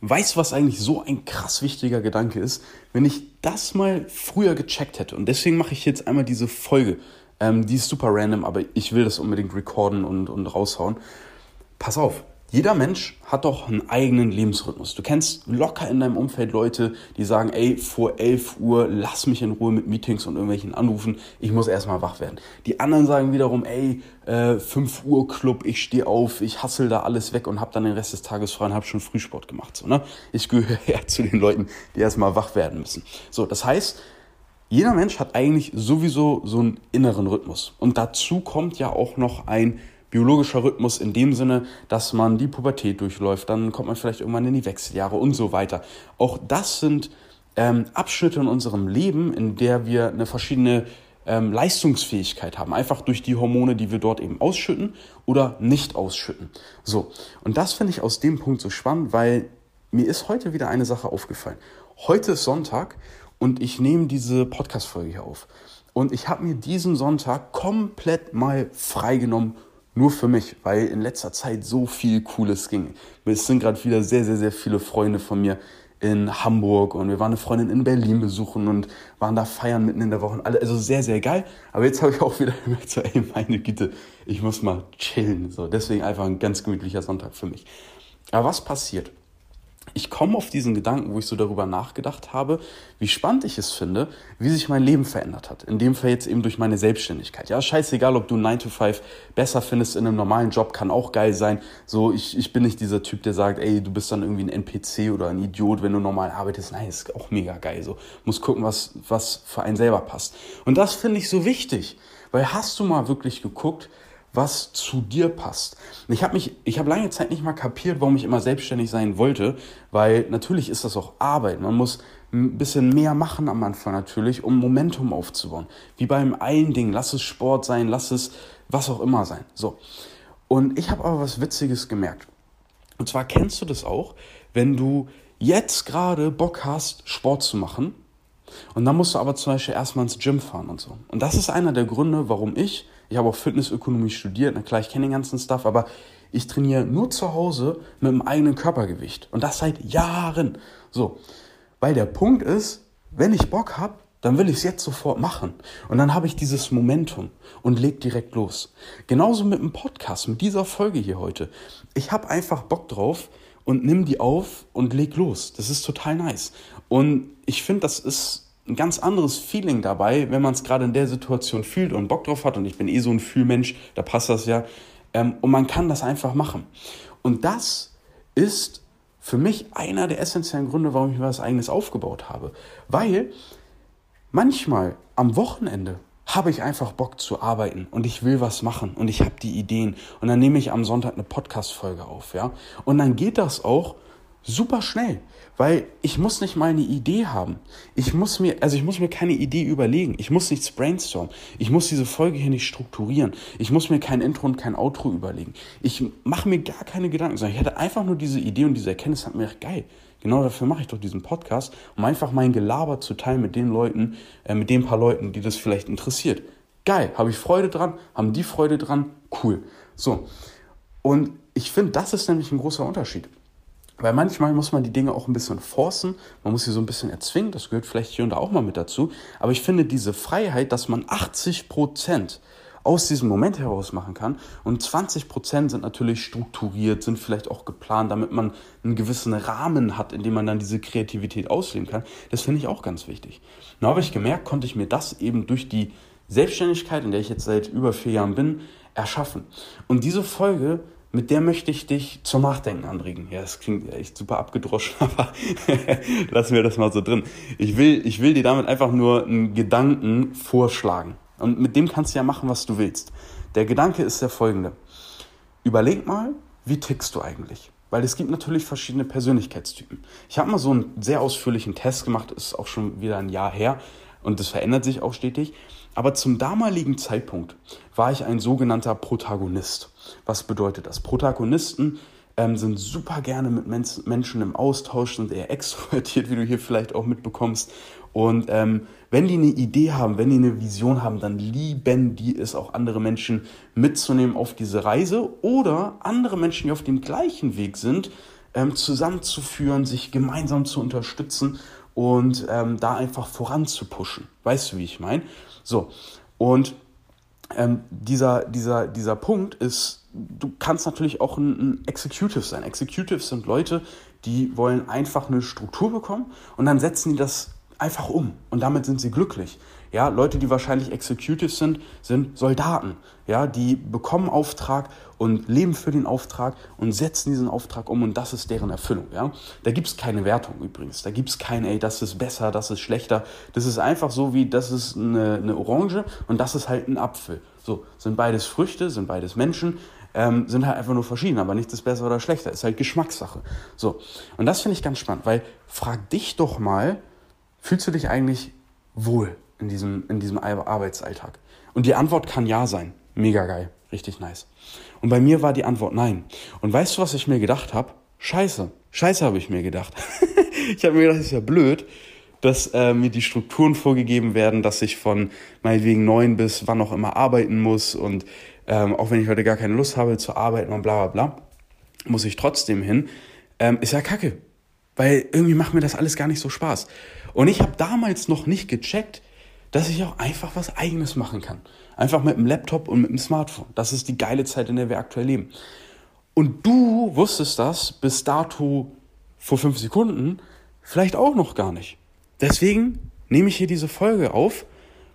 Weißt du, was eigentlich so ein krass wichtiger Gedanke ist? Wenn ich das mal früher gecheckt hätte, und deswegen mache ich jetzt einmal diese Folge, ähm, die ist super random, aber ich will das unbedingt recorden und, und raushauen. Pass auf, jeder Mensch hat doch einen eigenen Lebensrhythmus. Du kennst locker in deinem Umfeld Leute, die sagen, ey, vor 11 Uhr lass mich in Ruhe mit Meetings und irgendwelchen Anrufen, ich muss erstmal wach werden. Die anderen sagen wiederum, ey, äh, 5 Uhr Club, ich stehe auf, ich hassel da alles weg und hab dann den Rest des Tages frei und hab schon Frühsport gemacht. So, ne? Ich gehöre ja zu den Leuten, die erstmal wach werden müssen. So, das heißt, jeder Mensch hat eigentlich sowieso so einen inneren Rhythmus. Und dazu kommt ja auch noch ein biologischer Rhythmus in dem Sinne, dass man die Pubertät durchläuft, dann kommt man vielleicht irgendwann in die Wechseljahre und so weiter. Auch das sind ähm, Abschnitte in unserem Leben, in der wir eine verschiedene ähm, Leistungsfähigkeit haben, einfach durch die Hormone, die wir dort eben ausschütten oder nicht ausschütten. So, und das finde ich aus dem Punkt so spannend, weil mir ist heute wieder eine Sache aufgefallen. Heute ist Sonntag und ich nehme diese Podcast-Folge hier auf. Und ich habe mir diesen Sonntag komplett mal freigenommen nur für mich, weil in letzter Zeit so viel Cooles ging. Es sind gerade wieder sehr, sehr, sehr viele Freunde von mir in Hamburg und wir waren eine Freundin in Berlin besuchen und waren da feiern mitten in der Woche. Also sehr, sehr geil. Aber jetzt habe ich auch wieder gemerkt, so, ey, meine Güte, ich muss mal chillen. So, deswegen einfach ein ganz gemütlicher Sonntag für mich. Aber was passiert? Ich komme auf diesen Gedanken, wo ich so darüber nachgedacht habe, wie spannend ich es finde, wie sich mein Leben verändert hat. In dem Fall jetzt eben durch meine Selbstständigkeit. Ja, scheißegal, ob du 9 to 5 besser findest in einem normalen Job, kann auch geil sein. So, ich, ich bin nicht dieser Typ, der sagt, ey, du bist dann irgendwie ein NPC oder ein Idiot, wenn du normal arbeitest. Nein, ist auch mega geil. So, muss gucken, was, was für einen selber passt. Und das finde ich so wichtig. Weil hast du mal wirklich geguckt, was zu dir passt. Ich habe mich, ich habe lange Zeit nicht mal kapiert, warum ich immer selbstständig sein wollte, weil natürlich ist das auch Arbeit. Man muss ein bisschen mehr machen am Anfang natürlich, um Momentum aufzubauen. Wie beim einen Ding, lass es Sport sein, lass es was auch immer sein. So. Und ich habe aber was Witziges gemerkt. Und zwar kennst du das auch, wenn du jetzt gerade Bock hast, Sport zu machen. Und dann musst du aber zum Beispiel erstmal ins Gym fahren und so. Und das ist einer der Gründe, warum ich ich habe auch Fitnessökonomie studiert, na klar, ich kenne den ganzen Stuff, aber ich trainiere nur zu Hause mit dem eigenen Körpergewicht. Und das seit Jahren. So. Weil der Punkt ist, wenn ich Bock habe, dann will ich es jetzt sofort machen. Und dann habe ich dieses Momentum und leg direkt los. Genauso mit dem Podcast, mit dieser Folge hier heute. Ich habe einfach Bock drauf und nimm die auf und leg los. Das ist total nice. Und ich finde, das ist ein ganz anderes Feeling dabei, wenn man es gerade in der Situation fühlt und Bock drauf hat. Und ich bin eh so ein Fühlmensch, da passt das ja. Ähm, und man kann das einfach machen. Und das ist für mich einer der essentiellen Gründe, warum ich mir was eigenes aufgebaut habe. Weil manchmal am Wochenende habe ich einfach Bock zu arbeiten und ich will was machen und ich habe die Ideen und dann nehme ich am Sonntag eine Podcast Folge auf, ja? Und dann geht das auch super schnell, weil ich muss nicht mal eine Idee haben. Ich muss mir, also ich muss mir keine Idee überlegen. Ich muss nichts brainstormen. Ich muss diese Folge hier nicht strukturieren. Ich muss mir kein Intro und kein Outro überlegen. Ich mache mir gar keine Gedanken, sondern ich hatte einfach nur diese Idee und diese Erkenntnis hat mir gedacht, geil. Genau dafür mache ich doch diesen Podcast, um einfach mein Gelaber zu teilen mit den Leuten, äh, mit den paar Leuten, die das vielleicht interessiert. Geil, habe ich Freude dran, haben die Freude dran, cool. So. Und ich finde, das ist nämlich ein großer Unterschied. Weil manchmal muss man die Dinge auch ein bisschen forcen, man muss sie so ein bisschen erzwingen, das gehört vielleicht hier und da auch mal mit dazu. Aber ich finde diese Freiheit, dass man 80 Prozent aus diesem Moment heraus machen kann und 20 Prozent sind natürlich strukturiert, sind vielleicht auch geplant, damit man einen gewissen Rahmen hat, in dem man dann diese Kreativität ausleben kann. Das finde ich auch ganz wichtig. Nun habe ich gemerkt, konnte ich mir das eben durch die Selbstständigkeit, in der ich jetzt seit über vier Jahren bin, erschaffen. Und diese Folge mit der möchte ich dich zum Nachdenken anregen. Ja, das klingt echt super abgedroschen, aber lassen wir das mal so drin. Ich will, ich will dir damit einfach nur einen Gedanken vorschlagen. Und mit dem kannst du ja machen, was du willst. Der Gedanke ist der folgende. Überleg mal, wie tickst du eigentlich? Weil es gibt natürlich verschiedene Persönlichkeitstypen. Ich habe mal so einen sehr ausführlichen Test gemacht, ist auch schon wieder ein Jahr her und das verändert sich auch stetig. Aber zum damaligen Zeitpunkt war ich ein sogenannter Protagonist. Was bedeutet das? Protagonisten ähm, sind super gerne mit Men Menschen im Austausch, sind eher extrovertiert, wie du hier vielleicht auch mitbekommst. Und ähm, wenn die eine Idee haben, wenn die eine Vision haben, dann lieben die es auch andere Menschen mitzunehmen auf diese Reise oder andere Menschen, die auf dem gleichen Weg sind, ähm, zusammenzuführen, sich gemeinsam zu unterstützen und ähm, da einfach voranzupushen. Weißt du, wie ich meine? So, und ähm, dieser, dieser, dieser Punkt ist, du kannst natürlich auch ein, ein Executive sein. Executives sind Leute, die wollen einfach eine Struktur bekommen und dann setzen die das einfach um und damit sind sie glücklich. Ja, Leute, die wahrscheinlich Executives sind, sind Soldaten. Ja, die bekommen Auftrag und leben für den Auftrag und setzen diesen Auftrag um und das ist deren Erfüllung. Ja, da gibt's keine Wertung übrigens. Da gibt's kein, ey, das ist besser, das ist schlechter. Das ist einfach so wie, das ist eine, eine Orange und das ist halt ein Apfel. So, sind beides Früchte, sind beides Menschen, ähm, sind halt einfach nur verschieden, aber nichts ist besser oder schlechter. Ist halt Geschmackssache. So, und das finde ich ganz spannend, weil frag dich doch mal, fühlst du dich eigentlich wohl in diesem, in diesem Arbeitsalltag? Und die Antwort kann ja sein. Mega geil. Richtig nice. Und bei mir war die Antwort nein. Und weißt du, was ich mir gedacht habe? Scheiße. Scheiße habe ich mir gedacht. ich habe mir gedacht, das ist ja blöd, dass äh, mir die Strukturen vorgegeben werden, dass ich von meinetwegen neun bis wann auch immer arbeiten muss und ähm, auch wenn ich heute gar keine Lust habe zu arbeiten und bla bla bla, muss ich trotzdem hin. Ähm, ist ja kacke. Weil irgendwie macht mir das alles gar nicht so Spaß. Und ich habe damals noch nicht gecheckt, dass ich auch einfach was Eigenes machen kann. Einfach mit dem Laptop und mit dem Smartphone. Das ist die geile Zeit, in der wir aktuell leben. Und du wusstest das bis dato vor fünf Sekunden vielleicht auch noch gar nicht. Deswegen nehme ich hier diese Folge auf,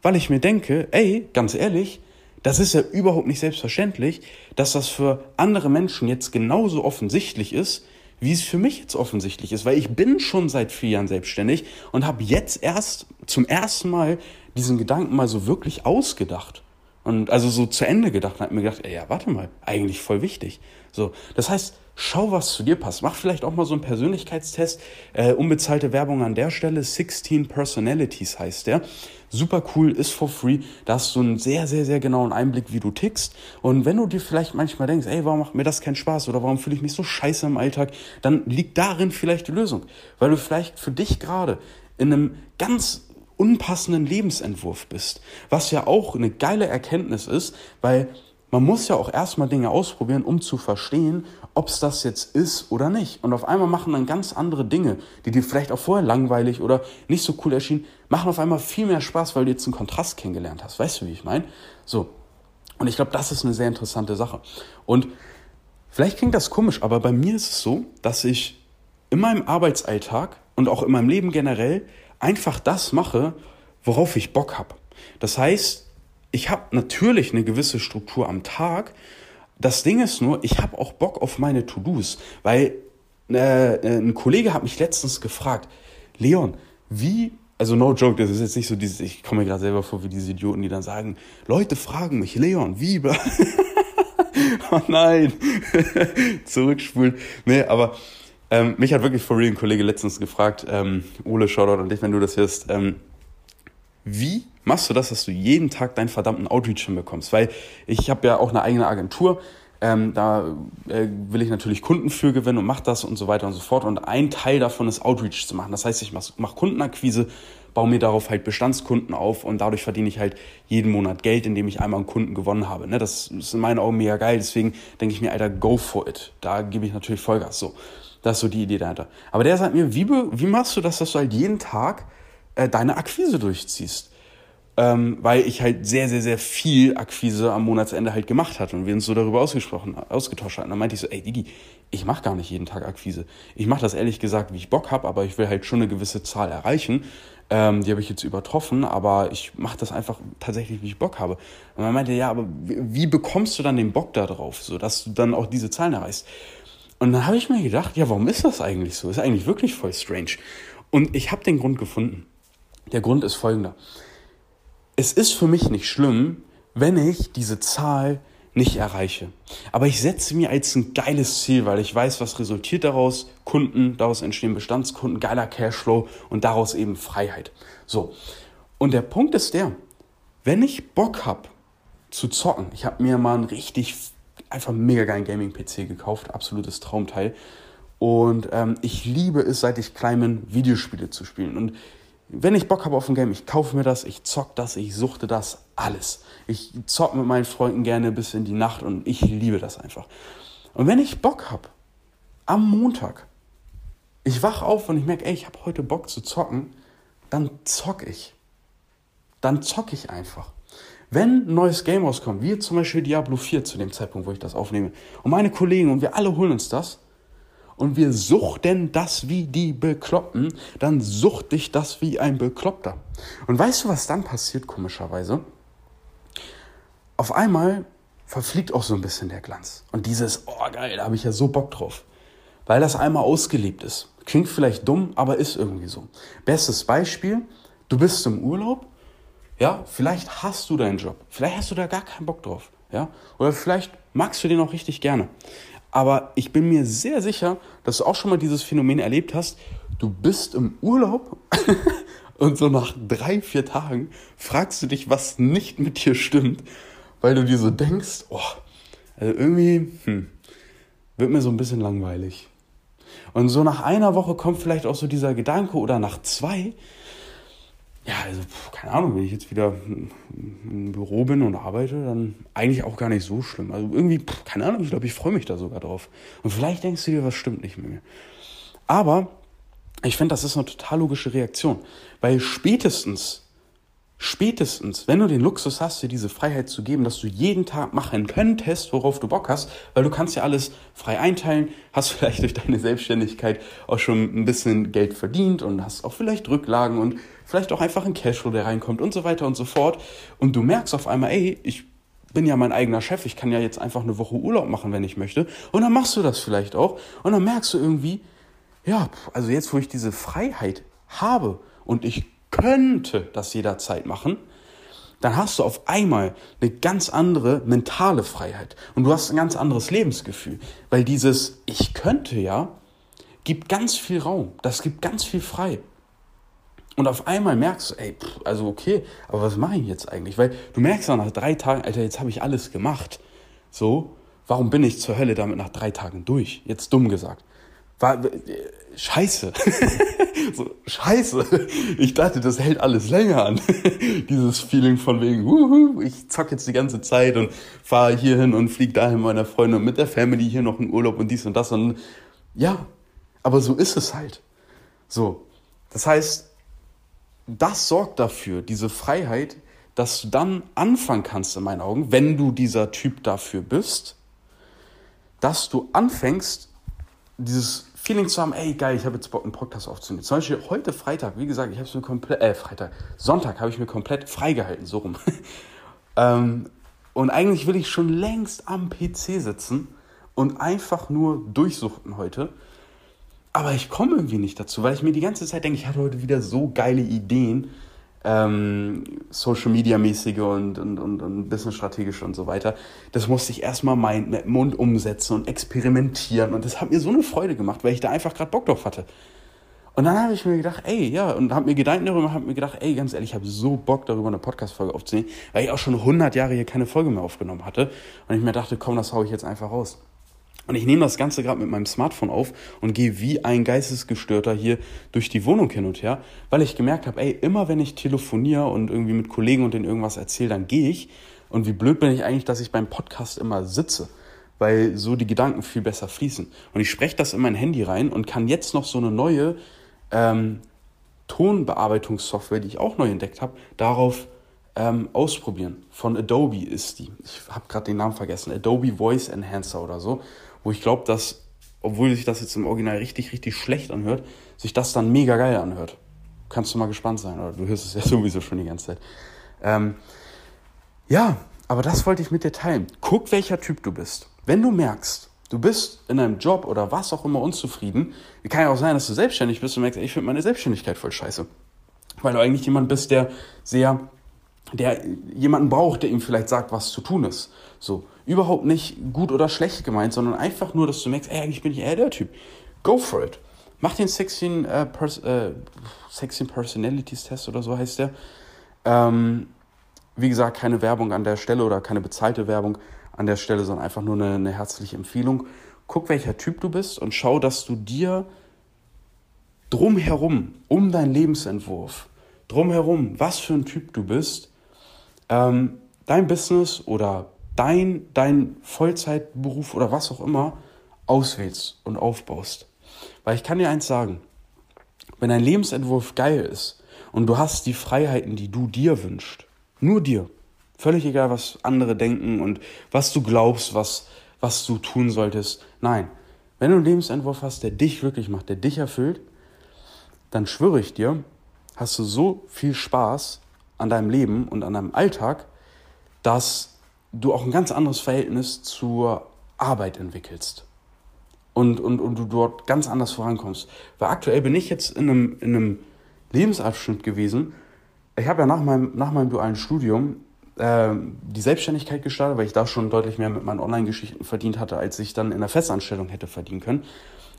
weil ich mir denke, ey, ganz ehrlich, das ist ja überhaupt nicht selbstverständlich, dass das für andere Menschen jetzt genauso offensichtlich ist, wie es für mich jetzt offensichtlich ist, weil ich bin schon seit vier Jahren selbstständig und habe jetzt erst zum ersten Mal diesen Gedanken mal so wirklich ausgedacht. Und also so zu Ende gedacht und habe mir gedacht, ey, ja, warte mal, eigentlich voll wichtig. So, das heißt, schau, was zu dir passt. Mach vielleicht auch mal so einen Persönlichkeitstest. Äh, unbezahlte Werbung an der Stelle. 16 Personalities heißt der. Super cool, ist for free. Da hast du einen sehr, sehr, sehr genauen Einblick, wie du tickst. Und wenn du dir vielleicht manchmal denkst, ey, warum macht mir das keinen Spaß oder warum fühle ich mich so scheiße im Alltag, dann liegt darin vielleicht die Lösung. Weil du vielleicht für dich gerade in einem ganz unpassenden Lebensentwurf bist. Was ja auch eine geile Erkenntnis ist, weil man muss ja auch erstmal Dinge ausprobieren, um zu verstehen, ob es das jetzt ist oder nicht. Und auf einmal machen dann ganz andere Dinge, die dir vielleicht auch vorher langweilig oder nicht so cool erschienen, machen auf einmal viel mehr Spaß, weil du jetzt einen Kontrast kennengelernt hast. Weißt du, wie ich meine? So. Und ich glaube, das ist eine sehr interessante Sache. Und vielleicht klingt das komisch, aber bei mir ist es so, dass ich in meinem Arbeitsalltag und auch in meinem Leben generell einfach das mache, worauf ich Bock habe. Das heißt, ich habe natürlich eine gewisse Struktur am Tag. Das Ding ist nur, ich habe auch Bock auf meine To-Dos, weil äh, äh, ein Kollege hat mich letztens gefragt, Leon, wie, also no joke, das ist jetzt nicht so dieses, ich komme mir gerade selber vor wie diese Idioten, die dann sagen, Leute fragen mich, Leon, wie? oh nein, zurückspulen. Nee, aber ähm, mich hat wirklich for real ein Kollege letztens gefragt, ähm, Ole, Shoutout an dich, wenn du das hörst, ähm, wie machst du das, dass du jeden Tag deinen verdammten Outreach hinbekommst? Weil ich habe ja auch eine eigene Agentur. Ähm, da äh, will ich natürlich Kunden für gewinnen und mache das und so weiter und so fort. Und ein Teil davon ist Outreach zu machen. Das heißt, ich mache mach Kundenakquise, baue mir darauf halt Bestandskunden auf und dadurch verdiene ich halt jeden Monat Geld, indem ich einmal einen Kunden gewonnen habe. Ne? Das ist in meinen Augen mega geil. Deswegen denke ich mir, Alter, go for it. Da gebe ich natürlich Vollgas. So, das ist so die Idee dahinter. Aber der sagt mir, wie, wie machst du das, dass du halt jeden Tag äh, deine Akquise durchziehst? Ähm, weil ich halt sehr, sehr, sehr viel Akquise am Monatsende halt gemacht hatte und wir uns so darüber ausgesprochen, ausgetauscht hatten. Dann meinte ich so, ey Digi, ich mache gar nicht jeden Tag Akquise. Ich mache das ehrlich gesagt, wie ich Bock habe, aber ich will halt schon eine gewisse Zahl erreichen. Ähm, die habe ich jetzt übertroffen, aber ich mache das einfach tatsächlich, wie ich Bock habe. Und man meinte, ja, aber wie, bekommst du dann den Bock da drauf, so dass du dann auch diese Zahlen erreichst? Und dann habe ich mir gedacht, ja, warum ist das eigentlich so? Ist eigentlich wirklich voll strange. Und ich habe den Grund gefunden. Der Grund ist folgender es ist für mich nicht schlimm, wenn ich diese Zahl nicht erreiche. Aber ich setze mir als ein geiles Ziel, weil ich weiß, was resultiert daraus. Kunden, daraus entstehen Bestandskunden, geiler Cashflow und daraus eben Freiheit. So. Und der Punkt ist der, wenn ich Bock habe zu zocken, ich habe mir mal einen richtig, einfach mega geilen Gaming-PC gekauft, absolutes Traumteil. Und ähm, ich liebe es, seit ich klein bin, Videospiele zu spielen. Und wenn ich Bock habe auf ein Game, ich kaufe mir das, ich zock das, ich suchte das, alles. Ich zock mit meinen Freunden gerne bis in die Nacht und ich liebe das einfach. Und wenn ich Bock habe, am Montag ich wach auf und ich merke, ey, ich habe heute Bock zu zocken, dann zock ich. Dann zock ich einfach. Wenn ein neues Game rauskommt, wie zum Beispiel Diablo 4 zu dem Zeitpunkt, wo ich das aufnehme, und meine Kollegen und wir alle holen uns das, und wir suchten das wie die Bekloppten, dann sucht dich das wie ein Bekloppter. Und weißt du, was dann passiert, komischerweise? Auf einmal verfliegt auch so ein bisschen der Glanz. Und dieses, oh geil, da habe ich ja so Bock drauf. Weil das einmal ausgelebt ist. Klingt vielleicht dumm, aber ist irgendwie so. Bestes Beispiel, du bist im Urlaub, ja, vielleicht hast du deinen Job, vielleicht hast du da gar keinen Bock drauf, ja, oder vielleicht magst du den auch richtig gerne. Aber ich bin mir sehr sicher, dass du auch schon mal dieses Phänomen erlebt hast. Du bist im Urlaub und so nach drei, vier Tagen fragst du dich, was nicht mit dir stimmt, weil du dir so denkst, oh, also irgendwie hm, wird mir so ein bisschen langweilig. Und so nach einer Woche kommt vielleicht auch so dieser Gedanke oder nach zwei, ja, also keine Ahnung, wenn ich jetzt wieder im Büro bin und arbeite, dann eigentlich auch gar nicht so schlimm. Also irgendwie, keine Ahnung, ich glaube, ich freue mich da sogar drauf. Und vielleicht denkst du dir, was stimmt nicht mit mir. Aber ich finde, das ist eine total logische Reaktion, weil spätestens Spätestens, wenn du den Luxus hast, dir diese Freiheit zu geben, dass du jeden Tag machen könntest, worauf du Bock hast, weil du kannst ja alles frei einteilen, hast vielleicht durch deine Selbstständigkeit auch schon ein bisschen Geld verdient und hast auch vielleicht Rücklagen und vielleicht auch einfach ein Cashflow, der reinkommt und so weiter und so fort. Und du merkst auf einmal, ey, ich bin ja mein eigener Chef, ich kann ja jetzt einfach eine Woche Urlaub machen, wenn ich möchte. Und dann machst du das vielleicht auch. Und dann merkst du irgendwie, ja, also jetzt, wo ich diese Freiheit habe und ich könnte das jederzeit machen, dann hast du auf einmal eine ganz andere mentale Freiheit und du hast ein ganz anderes Lebensgefühl, weil dieses Ich könnte ja gibt ganz viel Raum, das gibt ganz viel frei. Und auf einmal merkst du, ey, also okay, aber was mache ich jetzt eigentlich? Weil du merkst dann nach drei Tagen, Alter, jetzt habe ich alles gemacht. So, warum bin ich zur Hölle damit nach drei Tagen durch? Jetzt dumm gesagt. War, scheiße. so, scheiße. Ich dachte, das hält alles länger an. Dieses Feeling von wegen, wuhu, ich zock jetzt die ganze Zeit und fahre hier hin und fliege dahin meiner Freundin und mit der Family hier noch in Urlaub und dies und das. Und ja, aber so ist es halt. So. Das heißt, das sorgt dafür, diese Freiheit, dass du dann anfangen kannst, in meinen Augen, wenn du dieser Typ dafür bist, dass du anfängst, dieses Feeling zu haben, ey geil, ich habe jetzt Bock, einen Podcast aufzunehmen. Zum Beispiel heute Freitag, wie gesagt, ich habe es mir komplett, äh, Freitag, Sonntag habe ich mir komplett freigehalten, so rum. ähm, und eigentlich will ich schon längst am PC sitzen und einfach nur durchsuchten heute. Aber ich komme irgendwie nicht dazu, weil ich mir die ganze Zeit denke, ich hatte heute wieder so geile Ideen ähm, Social Media mäßige und, und, und, und business strategische und so weiter. Das musste ich erstmal mein, mit Mund umsetzen und experimentieren und das hat mir so eine Freude gemacht, weil ich da einfach gerade Bock drauf hatte. Und dann habe ich mir gedacht, ey, ja, und habe mir Gedanken darüber, habe mir gedacht, ey, ganz ehrlich, ich habe so Bock darüber eine Podcast-Folge aufzunehmen, weil ich auch schon 100 Jahre hier keine Folge mehr aufgenommen hatte. Und ich mir dachte, komm, das haue ich jetzt einfach raus. Und ich nehme das Ganze gerade mit meinem Smartphone auf und gehe wie ein Geistesgestörter hier durch die Wohnung hin und her, weil ich gemerkt habe, ey, immer wenn ich telefoniere und irgendwie mit Kollegen und denen irgendwas erzähle, dann gehe ich. Und wie blöd bin ich eigentlich, dass ich beim Podcast immer sitze, weil so die Gedanken viel besser fließen. Und ich spreche das in mein Handy rein und kann jetzt noch so eine neue ähm, Tonbearbeitungssoftware, die ich auch neu entdeckt habe, darauf ähm, ausprobieren. Von Adobe ist die. Ich habe gerade den Namen vergessen. Adobe Voice Enhancer oder so wo ich glaube, dass, obwohl sich das jetzt im Original richtig, richtig schlecht anhört, sich das dann mega geil anhört. Kannst du mal gespannt sein, oder du hörst es ja sowieso schon die ganze Zeit. Ähm, ja, aber das wollte ich mit dir teilen. Guck, welcher Typ du bist. Wenn du merkst, du bist in einem Job oder was auch immer unzufrieden, kann ja auch sein, dass du selbstständig bist und merkst, ich finde meine Selbstständigkeit voll scheiße. Weil du eigentlich jemand bist, der sehr, der jemanden braucht, der ihm vielleicht sagt, was zu tun ist. So überhaupt nicht gut oder schlecht gemeint, sondern einfach nur, dass du merkst, ey, eigentlich bin ich eher der Typ. Go for it. Mach den 16, äh, Pers äh, 16 Personalities Test oder so heißt der. Ähm, wie gesagt, keine Werbung an der Stelle oder keine bezahlte Werbung an der Stelle, sondern einfach nur eine, eine herzliche Empfehlung. Guck, welcher Typ du bist und schau, dass du dir drumherum, um deinen Lebensentwurf, drumherum, was für ein Typ du bist, ähm, dein Business oder dein, dein Vollzeitberuf oder was auch immer auswählst und aufbaust. Weil ich kann dir eins sagen, wenn dein Lebensentwurf geil ist und du hast die Freiheiten, die du dir wünschst, nur dir, völlig egal, was andere denken und was du glaubst, was, was du tun solltest. Nein, wenn du einen Lebensentwurf hast, der dich glücklich macht, der dich erfüllt, dann schwöre ich dir, hast du so viel Spaß an deinem Leben und an deinem Alltag, dass du auch ein ganz anderes Verhältnis zur Arbeit entwickelst. Und, und, und du dort ganz anders vorankommst. Weil aktuell bin ich jetzt in einem, in einem Lebensabschnitt gewesen. Ich habe ja nach meinem, nach meinem dualen Studium äh, die Selbstständigkeit gestartet, weil ich da schon deutlich mehr mit meinen Online-Geschichten verdient hatte, als ich dann in der Festanstellung hätte verdienen können.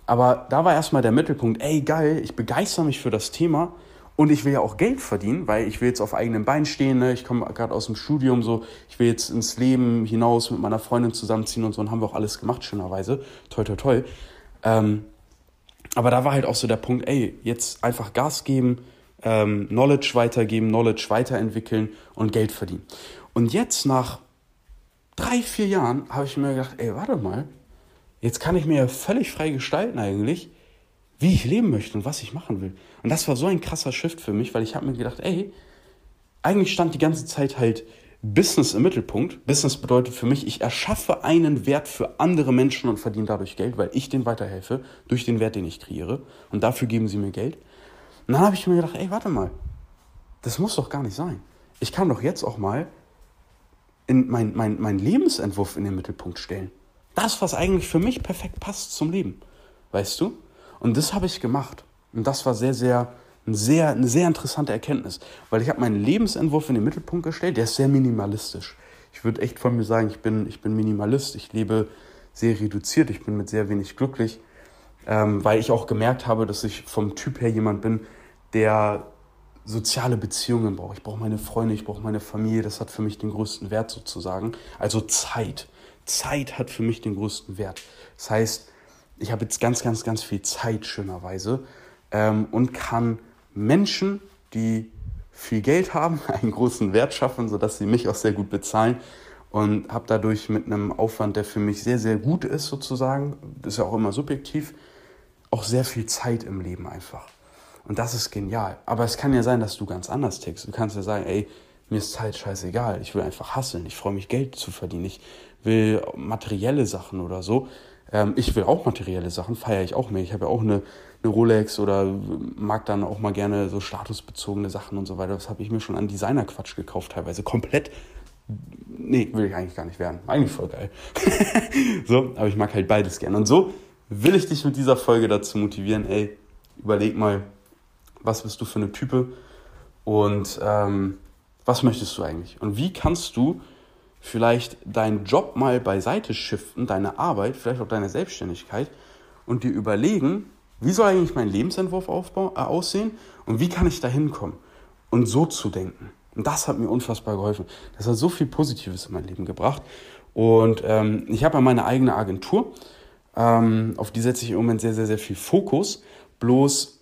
Aber da war erstmal der Mittelpunkt, ey geil, ich begeister mich für das Thema und ich will ja auch Geld verdienen, weil ich will jetzt auf eigenen Beinen stehen. Ne? Ich komme gerade aus dem Studium, so ich will jetzt ins Leben hinaus mit meiner Freundin zusammenziehen und so und haben wir auch alles gemacht, schönerweise. Toi, toi, toi. Ähm, aber da war halt auch so der Punkt, ey, jetzt einfach Gas geben, ähm, Knowledge weitergeben, Knowledge weiterentwickeln und Geld verdienen. Und jetzt nach drei, vier Jahren habe ich mir gedacht, ey, warte mal, jetzt kann ich mir ja völlig frei gestalten eigentlich wie ich leben möchte und was ich machen will. Und das war so ein krasser Shift für mich, weil ich habe mir gedacht, ey, eigentlich stand die ganze Zeit halt Business im Mittelpunkt. Business bedeutet für mich, ich erschaffe einen Wert für andere Menschen und verdiene dadurch Geld, weil ich denen weiterhelfe durch den Wert, den ich kreiere. Und dafür geben sie mir Geld. Und dann habe ich mir gedacht, ey, warte mal, das muss doch gar nicht sein. Ich kann doch jetzt auch mal in mein, mein, mein Lebensentwurf in den Mittelpunkt stellen. Das, was eigentlich für mich perfekt passt zum Leben. Weißt du? Und das habe ich gemacht. Und das war sehr, sehr, sehr, eine sehr interessante Erkenntnis, weil ich habe meinen Lebensentwurf in den Mittelpunkt gestellt. Der ist sehr minimalistisch. Ich würde echt von mir sagen, ich bin, ich bin Minimalist. Ich lebe sehr reduziert. Ich bin mit sehr wenig glücklich, ähm, weil ich auch gemerkt habe, dass ich vom Typ her jemand bin, der soziale Beziehungen braucht. Ich brauche meine Freunde, ich brauche meine Familie. Das hat für mich den größten Wert sozusagen. Also Zeit. Zeit hat für mich den größten Wert. Das heißt, ich habe jetzt ganz, ganz, ganz viel Zeit, schönerweise, ähm, und kann Menschen, die viel Geld haben, einen großen Wert schaffen, sodass sie mich auch sehr gut bezahlen und habe dadurch mit einem Aufwand, der für mich sehr, sehr gut ist, sozusagen, das ist ja auch immer subjektiv, auch sehr viel Zeit im Leben einfach. Und das ist genial. Aber es kann ja sein, dass du ganz anders tickst. Du kannst ja sagen, ey, mir ist Zeit scheißegal. Ich will einfach hasseln. Ich freue mich, Geld zu verdienen. Ich will materielle Sachen oder so. Ähm, ich will auch materielle Sachen, feiere ich auch mehr. Ich habe ja auch eine, eine Rolex oder mag dann auch mal gerne so statusbezogene Sachen und so weiter. Das habe ich mir schon an Designerquatsch gekauft, teilweise komplett. Nee, will ich eigentlich gar nicht werden. Eigentlich voll geil. so, aber ich mag halt beides gerne. Und so will ich dich mit dieser Folge dazu motivieren, ey, überleg mal, was bist du für eine Type und ähm, was möchtest du eigentlich? Und wie kannst du vielleicht deinen Job mal beiseite shiften, deine Arbeit, vielleicht auch deine Selbstständigkeit und dir überlegen, wie soll eigentlich mein Lebensentwurf aufbauen, äh, aussehen und wie kann ich da hinkommen? Und so zu denken. Und das hat mir unfassbar geholfen. Das hat so viel Positives in mein Leben gebracht. Und ähm, ich habe ja meine eigene Agentur. Ähm, auf die setze ich im Moment sehr, sehr, sehr viel Fokus. Bloß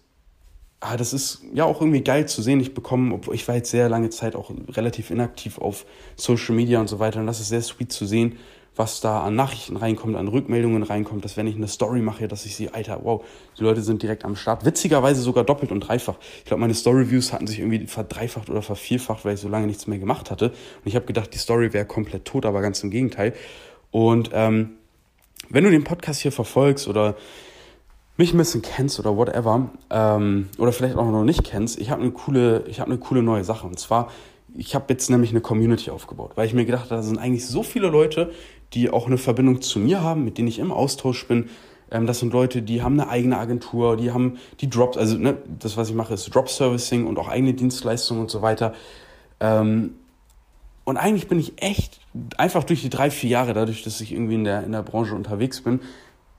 ah, das ist ja auch irgendwie geil zu sehen. Ich bekomme, obwohl ich war jetzt sehr lange Zeit auch relativ inaktiv auf Social Media und so weiter. Und das ist sehr sweet zu sehen, was da an Nachrichten reinkommt, an Rückmeldungen reinkommt, dass wenn ich eine Story mache, dass ich sehe, Alter, wow, die Leute sind direkt am Start. Witzigerweise sogar doppelt und dreifach. Ich glaube, meine Story-Views hatten sich irgendwie verdreifacht oder vervierfacht, weil ich so lange nichts mehr gemacht hatte. Und ich habe gedacht, die Story wäre komplett tot, aber ganz im Gegenteil. Und ähm, wenn du den Podcast hier verfolgst oder mich ein bisschen kennst oder whatever, ähm, oder vielleicht auch noch nicht kennst, ich habe eine coole, eine coole neue Sache. Und zwar, ich habe jetzt nämlich eine Community aufgebaut, weil ich mir gedacht habe, da sind eigentlich so viele Leute, die auch eine Verbindung zu mir haben, mit denen ich im Austausch bin. Ähm, das sind Leute, die haben eine eigene Agentur, die haben die Drops, also ne, das, was ich mache, ist Drop Servicing und auch eigene Dienstleistungen und so weiter. Ähm, und eigentlich bin ich echt einfach durch die drei, vier Jahre, dadurch, dass ich irgendwie in der, in der Branche unterwegs bin,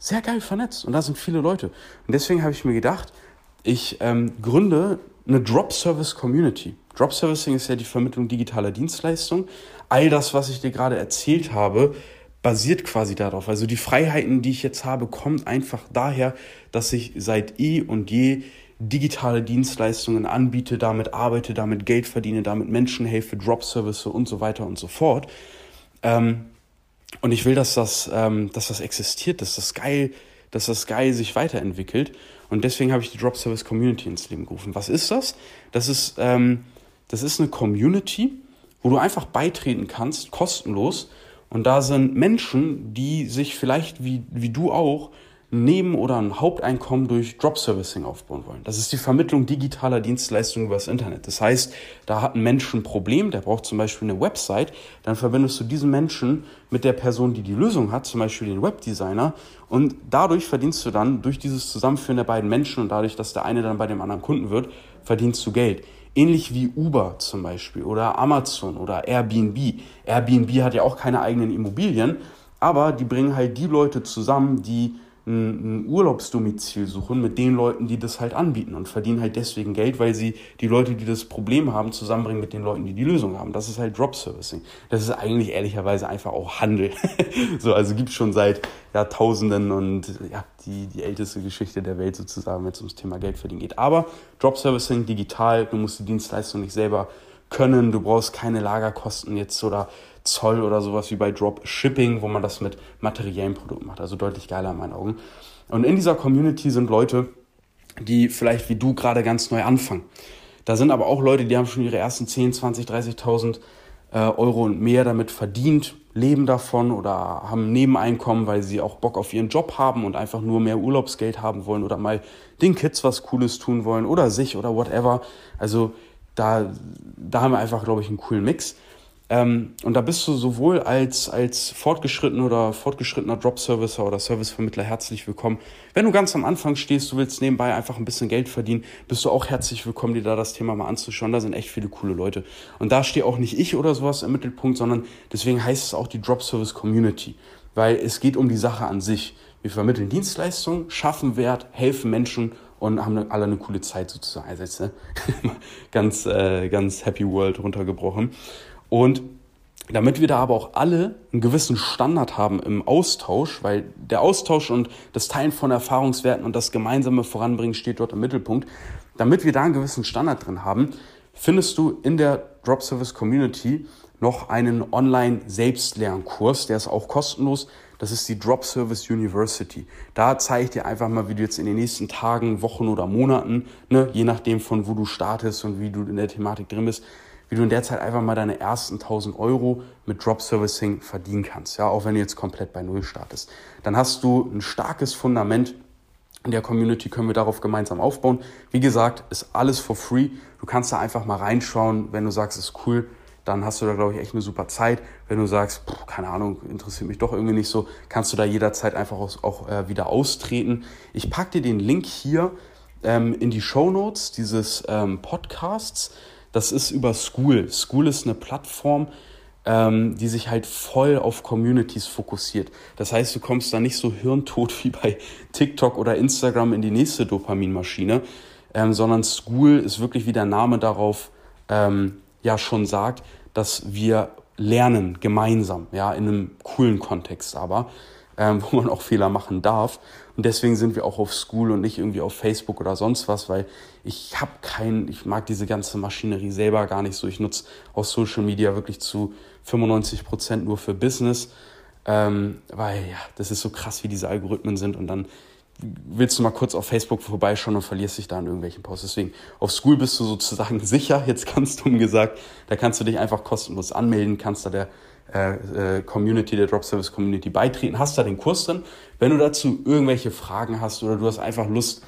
sehr geil vernetzt und da sind viele Leute. Und deswegen habe ich mir gedacht, ich ähm, gründe eine Drop Service Community. Drop Servicing ist ja die Vermittlung digitaler Dienstleistungen. All das, was ich dir gerade erzählt habe, basiert quasi darauf. Also die Freiheiten, die ich jetzt habe, kommen einfach daher, dass ich seit eh und je digitale Dienstleistungen anbiete, damit arbeite, damit Geld verdiene, damit Menschen helfe, Drop Service und so weiter und so fort. Ähm, und ich will, dass das, ähm, dass das existiert, dass das geil, dass das geil sich weiterentwickelt. Und deswegen habe ich die Drop Service Community ins Leben gerufen. Was ist das? Das ist, ähm, das ist eine Community, wo du einfach beitreten kannst, kostenlos. Und da sind Menschen, die sich vielleicht wie, wie du auch Neben- oder ein Haupteinkommen durch Drop-Servicing aufbauen wollen. Das ist die Vermittlung digitaler Dienstleistungen übers Internet. Das heißt, da hat ein Mensch ein Problem, der braucht zum Beispiel eine Website, dann verbindest du diesen Menschen mit der Person, die die Lösung hat, zum Beispiel den Webdesigner, und dadurch verdienst du dann durch dieses Zusammenführen der beiden Menschen und dadurch, dass der eine dann bei dem anderen Kunden wird, verdienst du Geld. Ähnlich wie Uber zum Beispiel oder Amazon oder Airbnb. Airbnb hat ja auch keine eigenen Immobilien, aber die bringen halt die Leute zusammen, die ein, Urlaubsdomizil suchen mit den Leuten, die das halt anbieten und verdienen halt deswegen Geld, weil sie die Leute, die das Problem haben, zusammenbringen mit den Leuten, die die Lösung haben. Das ist halt Drop. Das ist eigentlich ehrlicherweise einfach auch Handel. so, also gibt schon seit Jahrtausenden und ja, die, die älteste Geschichte der Welt sozusagen, wenn es ums Thema Geld verdienen geht. Aber Drop Servicing digital, du musst die Dienstleistung nicht selber können, du brauchst keine Lagerkosten jetzt oder Zoll oder sowas wie bei Dropshipping, wo man das mit materiellen Produkten macht. Also deutlich geiler in meinen Augen. Und in dieser Community sind Leute, die vielleicht wie du gerade ganz neu anfangen. Da sind aber auch Leute, die haben schon ihre ersten 10, 20, 30.000 äh, Euro und mehr damit verdient, leben davon oder haben Nebeneinkommen, weil sie auch Bock auf ihren Job haben und einfach nur mehr Urlaubsgeld haben wollen oder mal den Kids was Cooles tun wollen oder sich oder whatever. Also da, da haben wir einfach, glaube ich, einen coolen Mix. Ähm, und da bist du sowohl als, als fortgeschrittener oder fortgeschrittener Drop-Servicer oder Servicevermittler herzlich willkommen. Wenn du ganz am Anfang stehst, du willst nebenbei einfach ein bisschen Geld verdienen, bist du auch herzlich willkommen, dir da das Thema mal anzuschauen. Da sind echt viele coole Leute. Und da stehe auch nicht ich oder sowas im Mittelpunkt, sondern deswegen heißt es auch die Drop-Service Community. Weil es geht um die Sache an sich. Wir vermitteln Dienstleistungen, schaffen Wert, helfen Menschen und haben alle eine coole Zeit sozusagen. Also jetzt, ne? ganz, äh, ganz Happy World runtergebrochen. Und damit wir da aber auch alle einen gewissen Standard haben im Austausch, weil der Austausch und das Teilen von Erfahrungswerten und das gemeinsame Voranbringen steht dort im Mittelpunkt, damit wir da einen gewissen Standard drin haben, findest du in der Drop Service Community noch einen Online-Selbstlernkurs, der ist auch kostenlos. Das ist die Drop Service University. Da zeige ich dir einfach mal, wie du jetzt in den nächsten Tagen, Wochen oder Monaten, ne, je nachdem von wo du startest und wie du in der Thematik drin bist, wie du in der Zeit einfach mal deine ersten 1000 Euro mit Drop Servicing verdienen kannst, ja, auch wenn du jetzt komplett bei Null startest. Dann hast du ein starkes Fundament. In der Community können wir darauf gemeinsam aufbauen. Wie gesagt, ist alles for free. Du kannst da einfach mal reinschauen, wenn du sagst, ist cool, dann hast du da, glaube ich, echt eine super Zeit. Wenn du sagst, pff, keine Ahnung, interessiert mich doch irgendwie nicht so, kannst du da jederzeit einfach auch, äh, wieder austreten. Ich packe dir den Link hier ähm, in die Show Notes dieses ähm, Podcasts. Das ist über School. School ist eine Plattform, ähm, die sich halt voll auf Communities fokussiert. Das heißt, du kommst da nicht so hirntot wie bei TikTok oder Instagram in die nächste Dopaminmaschine, ähm, sondern School ist wirklich, wie der Name darauf ähm, ja schon sagt, dass wir lernen gemeinsam, ja, in einem coolen Kontext aber ähm, wo man auch Fehler machen darf. Und deswegen sind wir auch auf School und nicht irgendwie auf Facebook oder sonst was, weil ich habe keinen, ich mag diese ganze Maschinerie selber gar nicht so. Ich nutze auch Social Media wirklich zu 95 Prozent nur für Business, ähm, weil ja, das ist so krass, wie diese Algorithmen sind und dann willst du mal kurz auf Facebook vorbeischauen und verlierst dich da in irgendwelchen Posts. Deswegen, auf School bist du sozusagen sicher, jetzt ganz dumm gesagt. Da kannst du dich einfach kostenlos anmelden, kannst da der äh, äh, Community, der Drop Service Community beitreten, hast da den Kurs drin. Wenn du dazu irgendwelche Fragen hast oder du hast einfach Lust,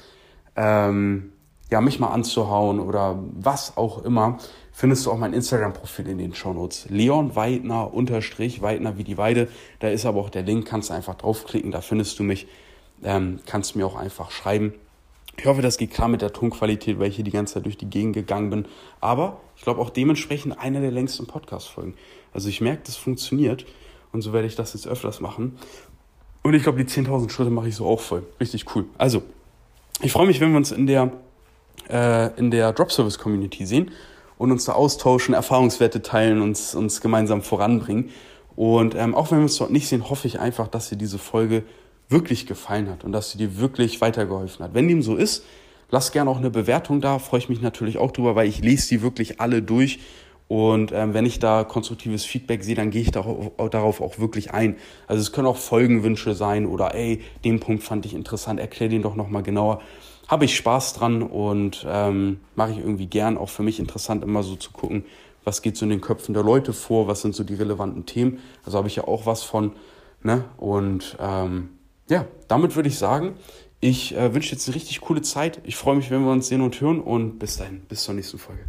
ähm, ja, mich mal anzuhauen oder was auch immer, findest du auch mein Instagram-Profil in den Shownotes. Leon Weidner unterstrich, Weidner wie die Weide. Da ist aber auch der Link, kannst einfach draufklicken, da findest du mich. Ähm, kannst mir auch einfach schreiben. Ich hoffe, das geht klar mit der Tonqualität, weil ich hier die ganze Zeit durch die Gegend gegangen bin. Aber ich glaube auch dementsprechend einer der längsten Podcast-Folgen. Also ich merke, das funktioniert und so werde ich das jetzt öfters machen. Und ich glaube, die 10.000 Schritte mache ich so auch voll. Richtig cool. Also, ich freue mich, wenn wir uns in der, äh, der Drop Service Community sehen und uns da austauschen, Erfahrungswerte teilen, uns, uns gemeinsam voranbringen. Und ähm, auch wenn wir uns dort nicht sehen, hoffe ich einfach, dass dir diese Folge wirklich gefallen hat und dass sie dir wirklich weitergeholfen hat. Wenn dem so ist, lass gerne auch eine Bewertung da, freue ich mich natürlich auch drüber, weil ich lese die wirklich alle durch Und ähm, wenn ich da konstruktives Feedback sehe, dann gehe ich darauf, auch wirklich ein. Also es können auch Folgenwünsche sein oder ey, den Punkt fand ich interessant, erklär den doch nochmal genauer. Habe ich Spaß dran und ähm, mache ich irgendwie gern. Auch für mich interessant, immer so zu gucken, was geht so in den Köpfen der Leute vor, was sind so die relevanten Themen. Also habe ich ja auch was von. Ne? Und ähm, ja, damit würde ich sagen, ich äh, wünsche jetzt eine richtig coole Zeit. Ich freue mich, wenn wir uns sehen und hören und bis dahin, bis zur nächsten Folge.